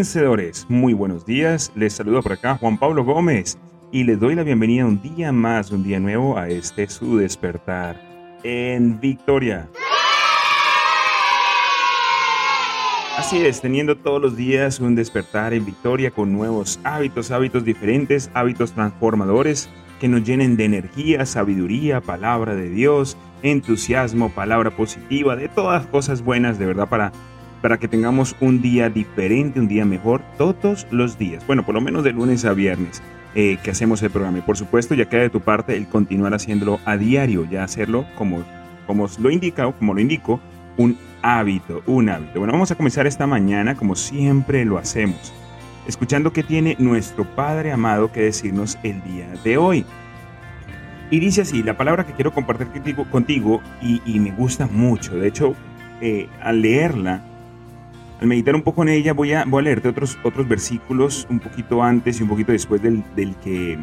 Vencedores, muy buenos días. Les saludo por acá Juan Pablo Gómez y les doy la bienvenida un día más, un día nuevo a este su despertar en Victoria. Así es, teniendo todos los días un despertar en Victoria con nuevos hábitos, hábitos diferentes, hábitos transformadores que nos llenen de energía, sabiduría, palabra de Dios, entusiasmo, palabra positiva, de todas cosas buenas de verdad para para que tengamos un día diferente, un día mejor todos los días. Bueno, por lo menos de lunes a viernes eh, que hacemos el programa. Y por supuesto, ya queda de tu parte el continuar haciéndolo a diario, ya hacerlo como, como lo indica o como lo indico, un hábito, un hábito. Bueno, vamos a comenzar esta mañana como siempre lo hacemos, escuchando qué tiene nuestro Padre amado que decirnos el día de hoy. Y dice así, la palabra que quiero compartir contigo, y me gusta mucho, de hecho, eh, al leerla, al meditar un poco en ella, voy a, voy a leerte otros, otros versículos un poquito antes y un poquito después del, del, que,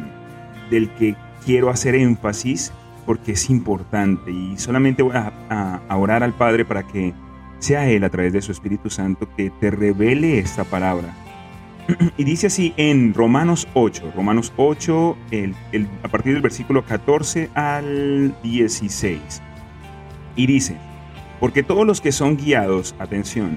del que quiero hacer énfasis porque es importante y solamente voy a, a, a orar al Padre para que sea Él a través de su Espíritu Santo que te revele esta palabra. Y dice así en Romanos 8, Romanos 8, el, el, a partir del versículo 14 al 16. Y dice, porque todos los que son guiados, atención,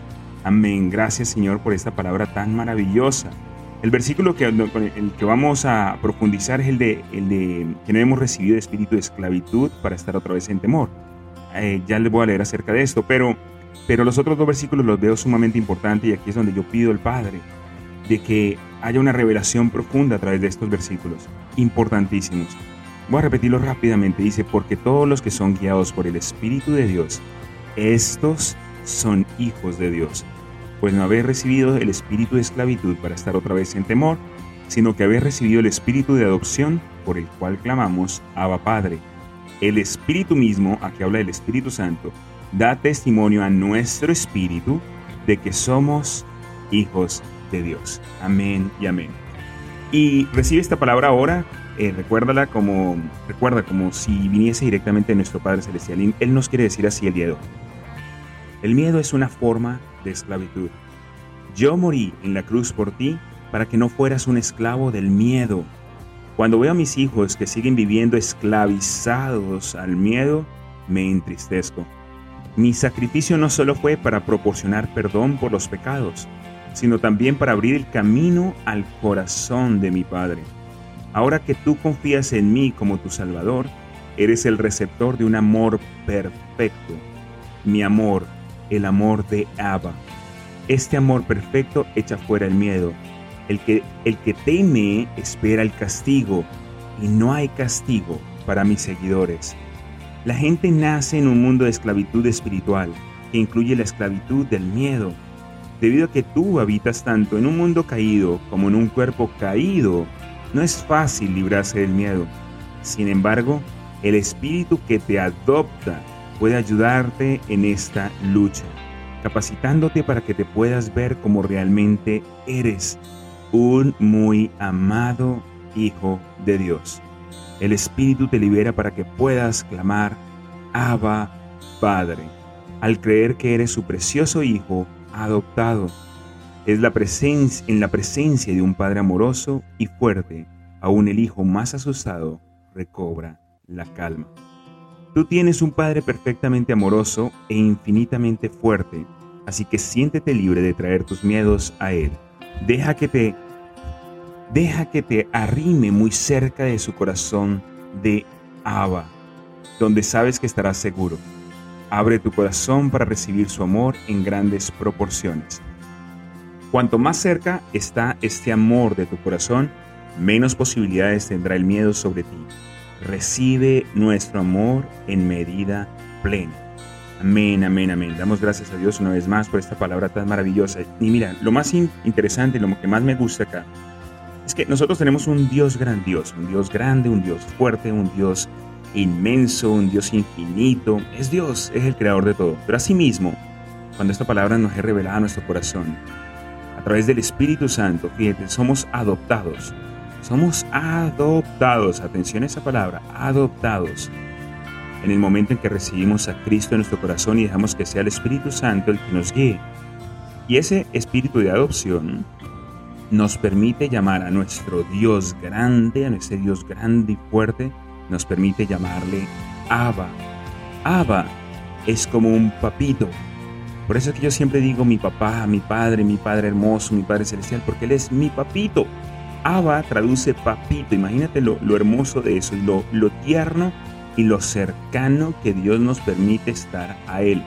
Amén. Gracias Señor por esta palabra tan maravillosa. El versículo que, con el que vamos a profundizar es el de, el de que no hemos recibido espíritu de esclavitud para estar otra vez en temor. Eh, ya les voy a leer acerca de esto, pero, pero los otros dos versículos los veo sumamente importantes y aquí es donde yo pido al Padre de que haya una revelación profunda a través de estos versículos, importantísimos. Voy a repetirlo rápidamente. Dice, porque todos los que son guiados por el Espíritu de Dios, estos son hijos de Dios, pues no habéis recibido el espíritu de esclavitud para estar otra vez en temor, sino que habéis recibido el espíritu de adopción por el cual clamamos Abba Padre. El espíritu mismo, aquí habla del Espíritu Santo, da testimonio a nuestro espíritu de que somos hijos de Dios. Amén y amén. Y recibe esta palabra ahora, eh, recuérdala como, recuerda como si viniese directamente de nuestro Padre Celestial. Él nos quiere decir así el día. El miedo es una forma de esclavitud. Yo morí en la cruz por ti para que no fueras un esclavo del miedo. Cuando veo a mis hijos que siguen viviendo esclavizados al miedo, me entristezco. Mi sacrificio no solo fue para proporcionar perdón por los pecados, sino también para abrir el camino al corazón de mi Padre. Ahora que tú confías en mí como tu Salvador, eres el receptor de un amor perfecto. Mi amor el amor de Abba. Este amor perfecto echa fuera el miedo. El que, el que teme espera el castigo y no hay castigo para mis seguidores. La gente nace en un mundo de esclavitud espiritual que incluye la esclavitud del miedo. Debido a que tú habitas tanto en un mundo caído como en un cuerpo caído, no es fácil librarse del miedo. Sin embargo, el espíritu que te adopta puede ayudarte en esta lucha, capacitándote para que te puedas ver como realmente eres, un muy amado Hijo de Dios. El Espíritu te libera para que puedas clamar, Abba, Padre, al creer que eres su precioso Hijo adoptado. Es la presencia, en la presencia de un Padre amoroso y fuerte, aún el Hijo más asustado recobra la calma. Tú tienes un Padre perfectamente amoroso e infinitamente fuerte, así que siéntete libre de traer tus miedos a Él. Deja que te Deja que te arrime muy cerca de su corazón de Abba, donde sabes que estarás seguro. Abre tu corazón para recibir su amor en grandes proporciones. Cuanto más cerca está este amor de tu corazón, menos posibilidades tendrá el miedo sobre ti. Recibe nuestro amor en medida plena. Amén, amén, amén. Damos gracias a Dios una vez más por esta palabra tan maravillosa. Y mira, lo más interesante, lo que más me gusta acá, es que nosotros tenemos un Dios grandioso, un Dios grande, un Dios fuerte, un Dios inmenso, un Dios infinito. Es Dios, es el creador de todo. Pero asimismo, cuando esta palabra nos es revelada a nuestro corazón, a través del Espíritu Santo, fíjate, somos adoptados. Somos adoptados, atención a esa palabra, adoptados. En el momento en que recibimos a Cristo en nuestro corazón y dejamos que sea el Espíritu Santo el que nos guíe. Y ese espíritu de adopción nos permite llamar a nuestro Dios grande, a nuestro Dios grande y fuerte, nos permite llamarle Abba. Abba es como un papito, por eso es que yo siempre digo mi papá, mi padre, mi padre hermoso, mi padre celestial, porque él es mi papito. Abba traduce papito. Imagínate lo, hermoso de eso, lo, lo tierno y lo cercano que Dios nos permite estar a Él.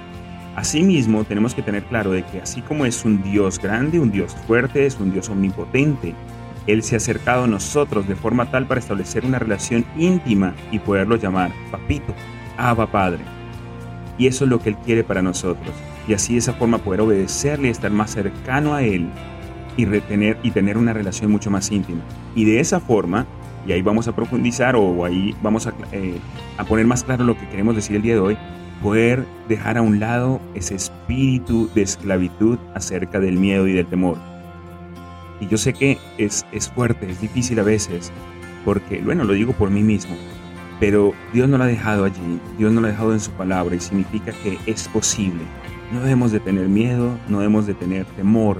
Asimismo, tenemos que tener claro de que así como es un Dios grande, un Dios fuerte, es un Dios omnipotente, Él se ha acercado a nosotros de forma tal para establecer una relación íntima y poderlo llamar papito, Abba Padre. Y eso es lo que Él quiere para nosotros y así de esa forma poder obedecerle, estar más cercano a Él y retener y tener una relación mucho más íntima. Y de esa forma, y ahí vamos a profundizar o ahí vamos a, eh, a poner más claro lo que queremos decir el día de hoy, poder dejar a un lado ese espíritu de esclavitud acerca del miedo y del temor. Y yo sé que es, es fuerte, es difícil a veces, porque, bueno, lo digo por mí mismo, pero Dios no lo ha dejado allí, Dios no lo ha dejado en su palabra y significa que es posible. No debemos de tener miedo, no debemos de tener temor.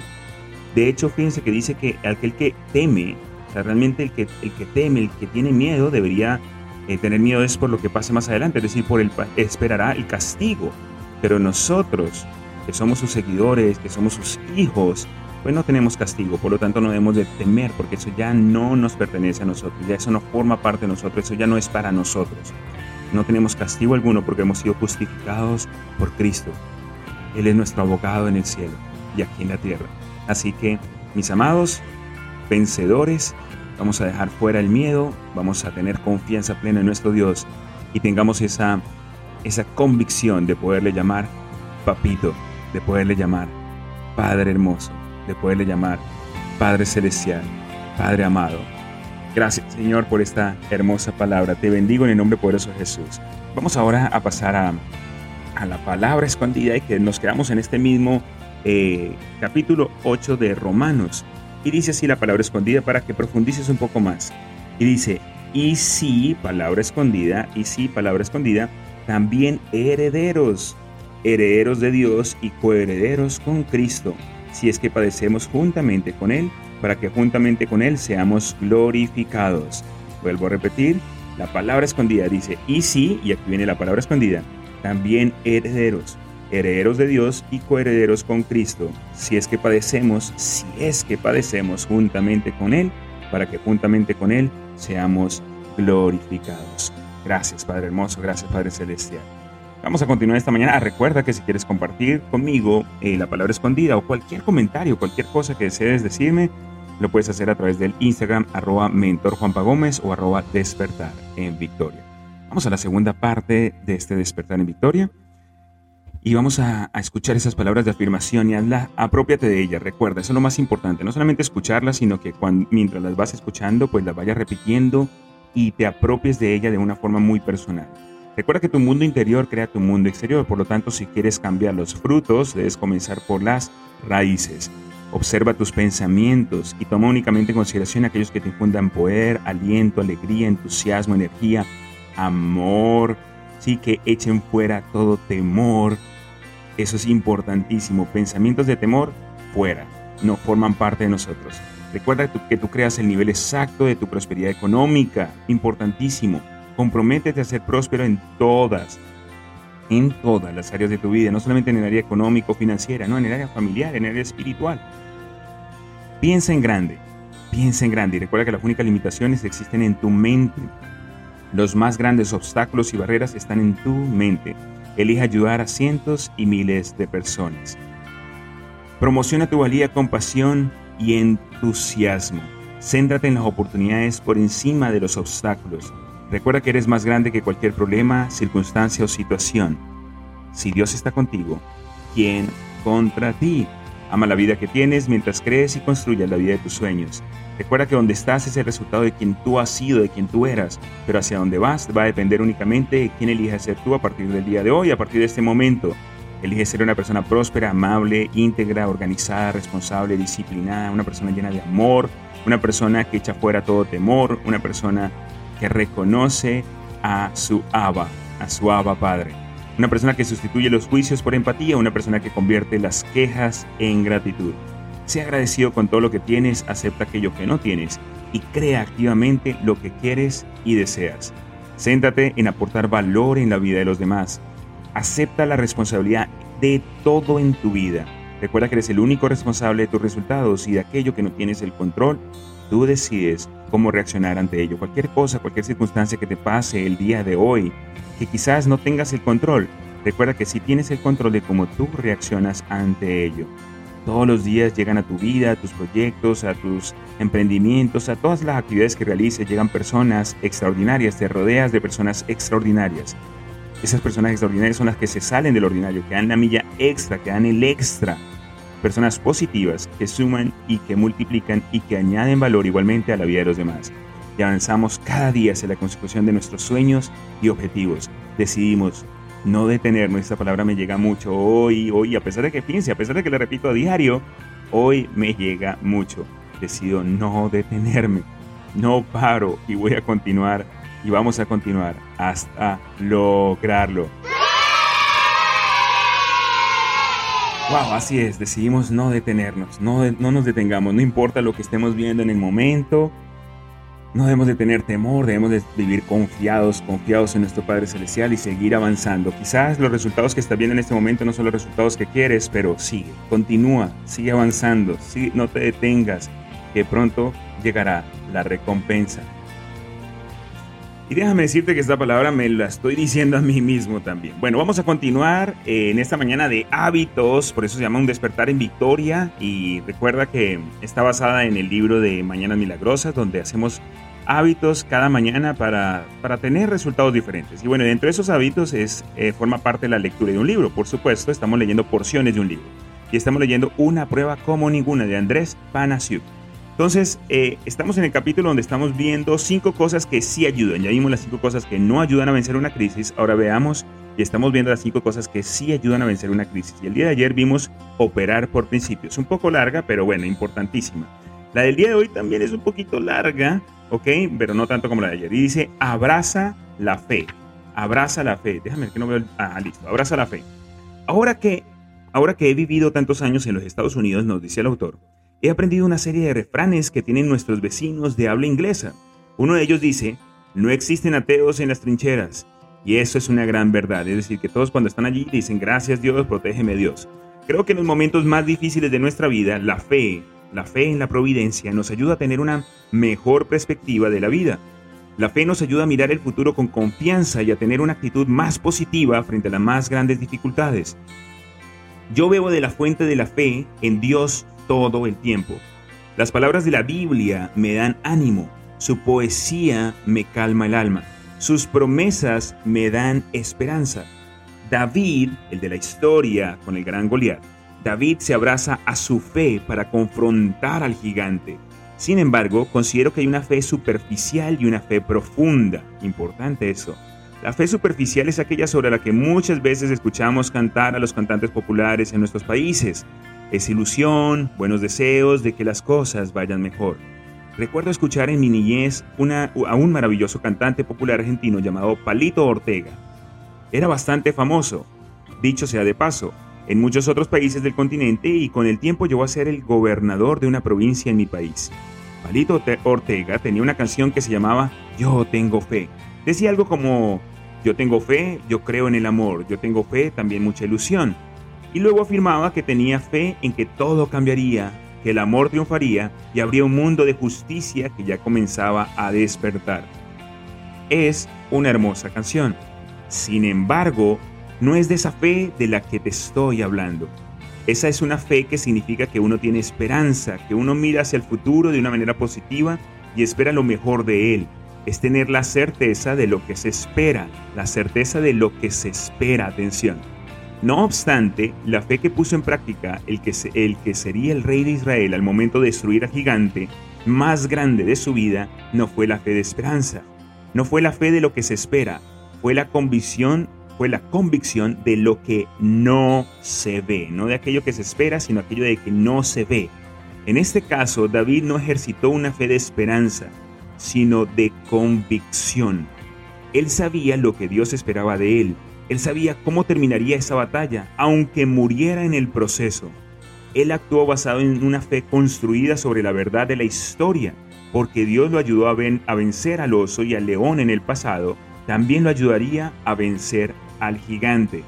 De hecho, fíjense que dice que aquel que teme, o sea, realmente el que, el que teme, el que tiene miedo, debería eh, tener miedo es por lo que pase más adelante, es decir, por el, esperará el castigo. Pero nosotros, que somos sus seguidores, que somos sus hijos, pues no tenemos castigo, por lo tanto no debemos de temer, porque eso ya no nos pertenece a nosotros, ya eso no forma parte de nosotros, eso ya no es para nosotros. No tenemos castigo alguno porque hemos sido justificados por Cristo. Él es nuestro abogado en el cielo y aquí en la tierra. Así que, mis amados, vencedores, vamos a dejar fuera el miedo, vamos a tener confianza plena en nuestro Dios y tengamos esa, esa convicción de poderle llamar papito, de poderle llamar Padre hermoso, de poderle llamar Padre celestial, Padre amado. Gracias Señor por esta hermosa palabra. Te bendigo en el nombre poderoso de Jesús. Vamos ahora a pasar a a la palabra escondida y que nos quedamos en este mismo eh, capítulo 8 de Romanos. Y dice así la palabra escondida para que profundices un poco más. Y dice, y sí, palabra escondida, y sí, palabra escondida, también herederos, herederos de Dios y coherederos con Cristo, si es que padecemos juntamente con Él, para que juntamente con Él seamos glorificados. Vuelvo a repetir, la palabra escondida dice, y sí, y aquí viene la palabra escondida, también herederos, herederos de Dios y coherederos con Cristo, si es que padecemos, si es que padecemos juntamente con Él, para que juntamente con Él seamos glorificados. Gracias Padre hermoso, gracias Padre celestial. Vamos a continuar esta mañana. Ah, recuerda que si quieres compartir conmigo eh, la palabra escondida o cualquier comentario, cualquier cosa que desees decirme, lo puedes hacer a través del Instagram arroba mentor Juanpa Gómez o arroba despertar en Victoria. Vamos a la segunda parte de este despertar en victoria y vamos a, escuchar esas palabras de afirmación y hazla, apropiate de ellas. Recuerda, eso es lo más importante, no solamente escucharlas, sino que mientras las vas escuchando, pues las vayas repitiendo y te apropies de ella de una forma muy personal. Recuerda que tu mundo interior crea tu mundo exterior, por lo tanto, si quieres cambiar los frutos, debes comenzar por las raíces. Observa tus pensamientos y toma únicamente en consideración aquellos que te infundan poder, aliento, alegría, entusiasmo, energía, amor, sí, que echen fuera todo temor. Eso es importantísimo. Pensamientos de temor, fuera. No forman parte de nosotros. Recuerda que tú creas el nivel exacto de tu prosperidad económica. Importantísimo. Comprométete a ser próspero en todas, en todas las áreas de tu vida, no solamente en el área económico, financiera, no, en el área familiar, en el área espiritual. Piensa en grande. Piensa en grande y recuerda que las únicas limitaciones existen en tu mente. Los más grandes obstáculos y barreras están en tu mente. Elige ayudar a cientos y miles de personas. Promociona tu valía con pasión y entusiasmo. Céntrate en las oportunidades por encima de los obstáculos. Recuerda que eres más grande que cualquier problema, circunstancia o situación. Si Dios está contigo, ¿quién contra ti? Ama la vida que tienes mientras crees y construyes la vida de tus sueños. Recuerda que donde estás es el resultado de quien tú has sido, de quien tú eras, pero hacia dónde vas va a depender únicamente de quién elijas ser tú a partir del día de hoy, a partir de este momento. Elige ser una persona próspera, amable, íntegra, organizada, responsable, disciplinada, una persona llena de amor, una persona que echa fuera todo temor, una persona que reconoce a su Abba, a su Abba Padre. Una persona que sustituye los juicios por empatía, una persona que convierte las quejas en gratitud. Sea agradecido con todo lo que tienes, acepta aquello que no tienes y crea activamente lo que quieres y deseas. Céntrate en aportar valor en la vida de los demás. Acepta la responsabilidad de todo en tu vida. Recuerda que eres el único responsable de tus resultados y de aquello que no tienes el control. Tú decides cómo reaccionar ante ello. Cualquier cosa, cualquier circunstancia que te pase el día de hoy, que quizás no tengas el control, recuerda que si tienes el control de cómo tú reaccionas ante ello. Todos los días llegan a tu vida, a tus proyectos, a tus emprendimientos, a todas las actividades que realices, llegan personas extraordinarias, te rodeas de personas extraordinarias. Esas personas extraordinarias son las que se salen del ordinario, que dan la milla extra, que dan el extra. Personas positivas que suman y que multiplican y que añaden valor igualmente a la vida de los demás. Y avanzamos cada día hacia la consecución de nuestros sueños y objetivos. Decidimos no detenernos. Esta palabra me llega mucho hoy, hoy, a pesar de que piense, a pesar de que le repito a diario, hoy me llega mucho. Decido no detenerme. No paro y voy a continuar y vamos a continuar hasta lograrlo. Wow, así es, decidimos no detenernos, no, no nos detengamos, no importa lo que estemos viendo en el momento, no debemos de tener temor, debemos de vivir confiados, confiados en nuestro Padre Celestial y seguir avanzando. Quizás los resultados que estás viendo en este momento no son los resultados que quieres, pero sigue, continúa, sigue avanzando, sigue, no te detengas, que pronto llegará la recompensa. Déjame decirte que esta palabra me la estoy diciendo a mí mismo también. Bueno, vamos a continuar eh, en esta mañana de hábitos, por eso se llama Un despertar en victoria y recuerda que está basada en el libro de Mañanas Milagrosas, donde hacemos hábitos cada mañana para, para tener resultados diferentes. Y bueno, dentro de esos hábitos es, eh, forma parte de la lectura de un libro, por supuesto, estamos leyendo porciones de un libro. Y estamos leyendo Una prueba como ninguna de Andrés Panasiuk. Entonces, eh, estamos en el capítulo donde estamos viendo cinco cosas que sí ayudan. Ya vimos las cinco cosas que no ayudan a vencer una crisis. Ahora veamos y estamos viendo las cinco cosas que sí ayudan a vencer una crisis. Y el día de ayer vimos operar por principios. Un poco larga, pero bueno, importantísima. La del día de hoy también es un poquito larga, ¿ok? Pero no tanto como la de ayer. Y dice, abraza la fe. Abraza la fe. Déjame ver que no veo. Ah, listo. Abraza la fe. Ahora que, ahora que he vivido tantos años en los Estados Unidos, nos dice el autor, he aprendido una serie de refranes que tienen nuestros vecinos de habla inglesa. Uno de ellos dice, no existen ateos en las trincheras. Y eso es una gran verdad, es decir, que todos cuando están allí dicen, gracias Dios, protégeme Dios. Creo que en los momentos más difíciles de nuestra vida, la fe, la fe en la providencia nos ayuda a tener una mejor perspectiva de la vida. La fe nos ayuda a mirar el futuro con confianza y a tener una actitud más positiva frente a las más grandes dificultades. Yo bebo de la fuente de la fe en Dios todo el tiempo. Las palabras de la Biblia me dan ánimo, su poesía me calma el alma, sus promesas me dan esperanza. David, el de la historia con el gran Goliat, David se abraza a su fe para confrontar al gigante. Sin embargo, considero que hay una fe superficial y una fe profunda. Importante eso. La fe superficial es aquella sobre la que muchas veces escuchamos cantar a los cantantes populares en nuestros países. Es ilusión, buenos deseos de que las cosas vayan mejor. Recuerdo escuchar en mi niñez a un maravilloso cantante popular argentino llamado Palito Ortega. Era bastante famoso, dicho sea de paso, en muchos otros países del continente y con el tiempo llegó a ser el gobernador de una provincia en mi país. Palito Ortega tenía una canción que se llamaba Yo tengo fe. Decía algo como Yo tengo fe, yo creo en el amor, yo tengo fe, también mucha ilusión y luego afirmaba que tenía fe en que todo cambiaría, que el amor triunfaría y habría un mundo de justicia que ya comenzaba a despertar. Es una hermosa canción. Sin embargo, no es de esa fe de la que te estoy hablando. Esa es una fe que significa que uno tiene esperanza, que uno mira hacia el futuro de una manera positiva y espera lo mejor de él. Es tener la certeza de lo que se espera, la certeza de lo que se espera, atención. No obstante, la fe que puso en práctica el que, el que sería el rey de Israel al momento de destruir al gigante más grande de su vida no fue la fe de esperanza, no fue la fe de lo que se espera, fue la convicción fue la convicción de lo que no se ve, no de aquello que se espera, sino aquello de que no se ve. En este caso, David no ejercitó una fe de esperanza, sino de convicción. Él sabía lo que Dios esperaba de él. Él sabía cómo terminaría esa batalla, aunque muriera en el proceso. Él actuó basado en una fe construida sobre la verdad de la historia, porque Dios lo ayudó a, vencer al oso y al león en el pasado, también lo ayudaría a vencer al gigante.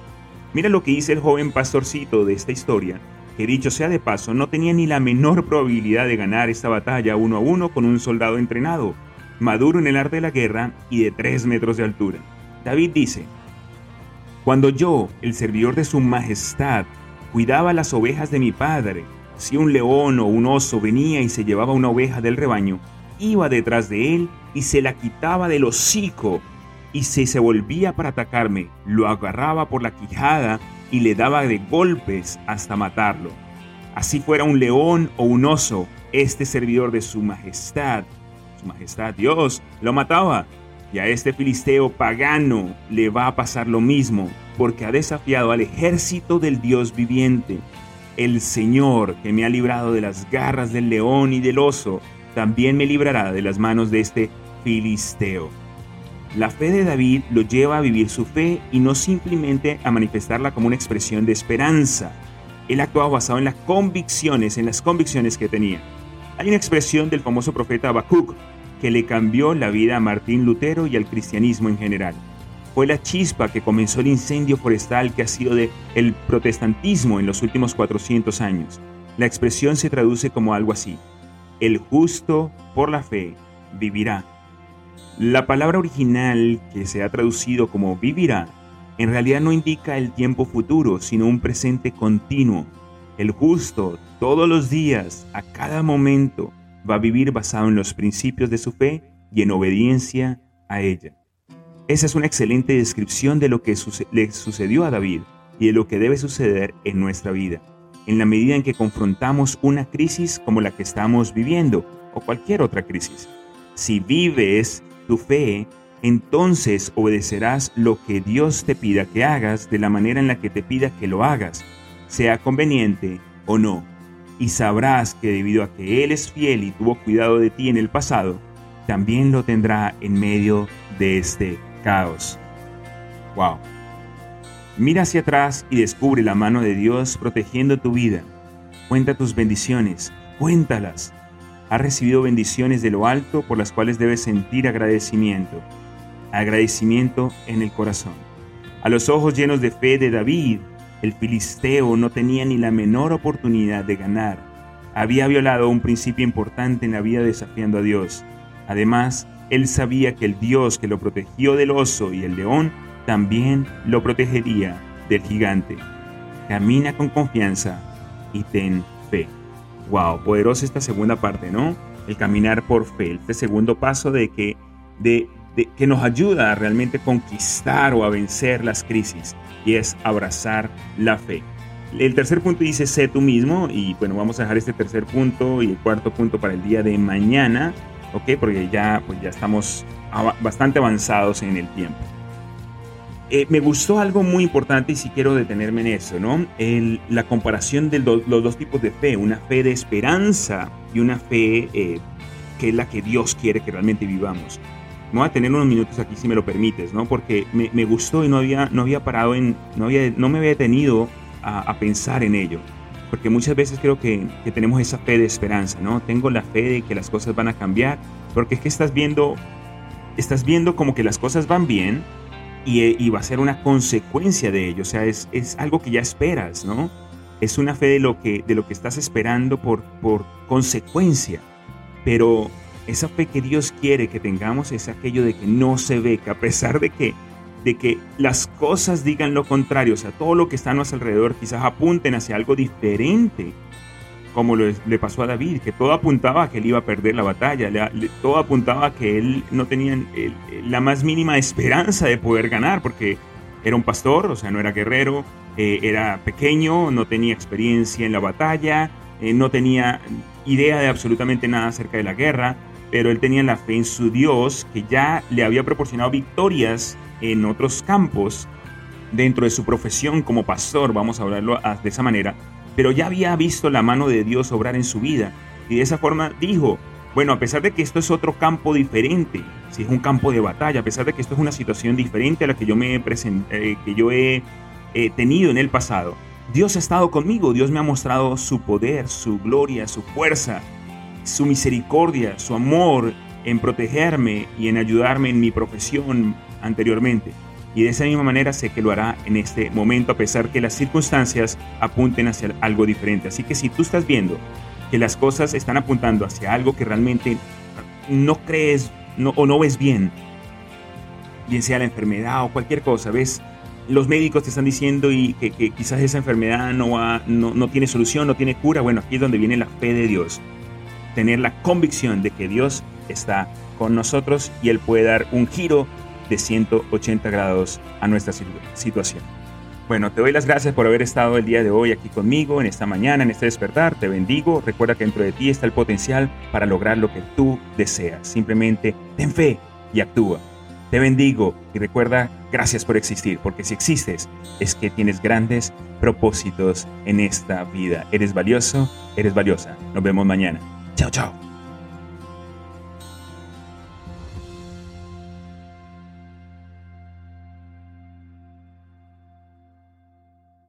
Mira lo que dice el joven pastorcito de esta historia, que dicho sea de paso, no tenía ni la menor probabilidad de ganar esta batalla uno a uno con un soldado entrenado, maduro en el arte de la guerra y de tres metros de altura. David dice, Cuando yo, el servidor de su majestad, cuidaba las ovejas de mi padre, si un león o un oso venía y se llevaba una oveja del rebaño, iba detrás de él y se la quitaba del hocico y si se volvía para atacarme, lo agarraba por la quijada y le daba de golpes hasta matarlo. Así fuera un león o un oso, este servidor de su majestad, su majestad Dios, lo mataba. Y a este filisteo pagano le va a pasar lo mismo, porque ha desafiado al ejército del Dios viviente. El Señor que me ha librado de las garras del león y del oso, también me librará de las manos de este filisteo. La fe de David lo lleva a vivir su fe y no simplemente a manifestarla como una expresión de esperanza. Él actuaba basado en las convicciones, en las convicciones que tenía. Hay una expresión del famoso profeta Habacuc que le cambió la vida a Martín Lutero y al cristianismo en general. Fue la chispa que comenzó el incendio forestal que ha sido de el protestantismo en los últimos 400 años. La expresión se traduce como algo así: El justo por la fe vivirá. La palabra original que se ha traducido como vivirá en realidad no indica el tiempo futuro, sino un presente continuo. El justo, todos los días, a cada momento, va a vivir basado en los principios de su fe y en obediencia a ella. Esa es una excelente descripción de lo que le sucedió a David y de lo que debe suceder en nuestra vida, en la medida en que confrontamos una crisis como la que estamos viviendo o cualquier otra crisis. Si vives tu fe, entonces obedecerás lo que Dios te pida que hagas de la manera en la que te pida que lo hagas, sea conveniente o no. Y sabrás que debido a que Él es fiel y tuvo cuidado de ti en el pasado, también lo tendrá en medio de este caos. Wow. Mira hacia atrás y descubre la mano de Dios protegiendo tu vida. Cuenta tus bendiciones, cuéntalas ha recibido bendiciones de lo alto por las cuales debes sentir agradecimiento. Agradecimiento en el corazón. A los ojos llenos de fe de David, el filisteo no tenía ni la menor oportunidad de ganar. Había violado un principio importante en la vida desafiando a Dios. Además, él sabía que el Dios que lo protegió del oso y el león también lo protegería del gigante. Camina con confianza y ten fe. Wow, poderosa esta segunda parte, ¿no? El caminar por fe, este segundo paso de que, de, que nos ayuda a realmente conquistar o a vencer las crisis y es abrazar la fe. El tercer punto dice sé tú mismo y bueno, vamos a dejar este tercer punto y el cuarto punto para el día de mañana, ¿ok? Porque ya, pues ya estamos bastante avanzados en el tiempo. Eh, me gustó algo muy importante y si quiero detenerme en eso, ¿no? la comparación de los dos tipos de fe, una fe de esperanza y una fe eh, que es la que Dios quiere que realmente vivamos. Me voy a tener unos minutos aquí si me lo permites, ¿no? Porque me, gustó y no había, no había parado en, no, había, no me había detenido a, pensar en ello. Porque muchas veces creo que, que tenemos esa fe de esperanza, ¿no? Tengo la fe de que las cosas van a cambiar, porque es que estás viendo, estás viendo como que las cosas van bien, y, va a ser una consecuencia de ello, o sea, es, es, algo que ya esperas, ¿no? es una fe de lo que, de lo que estás esperando por, por consecuencia. Pero esa fe que Dios quiere que tengamos es aquello de que no se ve, que a pesar de que, de que las cosas digan lo contrario, o sea, todo lo que está a nuestro alrededor quizás apunten hacia algo diferente, como le pasó a David, que todo apuntaba a que él iba a perder la batalla, todo apuntaba a que él no tenía la más mínima esperanza de poder ganar, porque era un pastor, o sea, no era guerrero, eh, era pequeño, no tenía experiencia en la batalla, eh, no tenía idea de absolutamente nada acerca de la guerra, pero él tenía la fe en su Dios, que ya le había proporcionado victorias en otros campos dentro de su profesión como pastor, vamos a hablarlo de esa manera, pero ya había visto la mano de Dios obrar en su vida. Y de esa forma dijo, bueno, a pesar de que esto es otro campo diferente, si es un campo de batalla, a pesar de que esto es una situación diferente a la que yo, me he, eh, que yo he tenido en el pasado, Dios ha estado conmigo, Dios me ha mostrado su poder, su gloria, su fuerza, su misericordia, su amor en protegerme y en ayudarme en mi profesión anteriormente. Y de esa misma manera sé que lo hará en este momento a pesar que las circunstancias apunten hacia algo diferente. Así que si tú estás viendo que las cosas están apuntando hacia algo que realmente no crees o no ves bien, bien sea la enfermedad o cualquier cosa, ves los médicos te están diciendo y que, quizás esa enfermedad no, no, tiene solución, no tiene cura, bueno, aquí es donde viene la fe de Dios. Tener la convicción de que Dios está con nosotros y Él puede dar un giro de 180 grados a nuestra situación. Bueno, te doy las gracias por haber estado el día de hoy aquí conmigo, en esta mañana, en este despertar. Te bendigo. Recuerda que dentro de ti está el potencial para lograr lo que tú deseas. Simplemente ten fe y actúa. Te bendigo y recuerda, gracias por existir, porque si existes es que tienes grandes propósitos en esta vida. Eres valioso, eres valiosa. Nos vemos mañana. 悄悄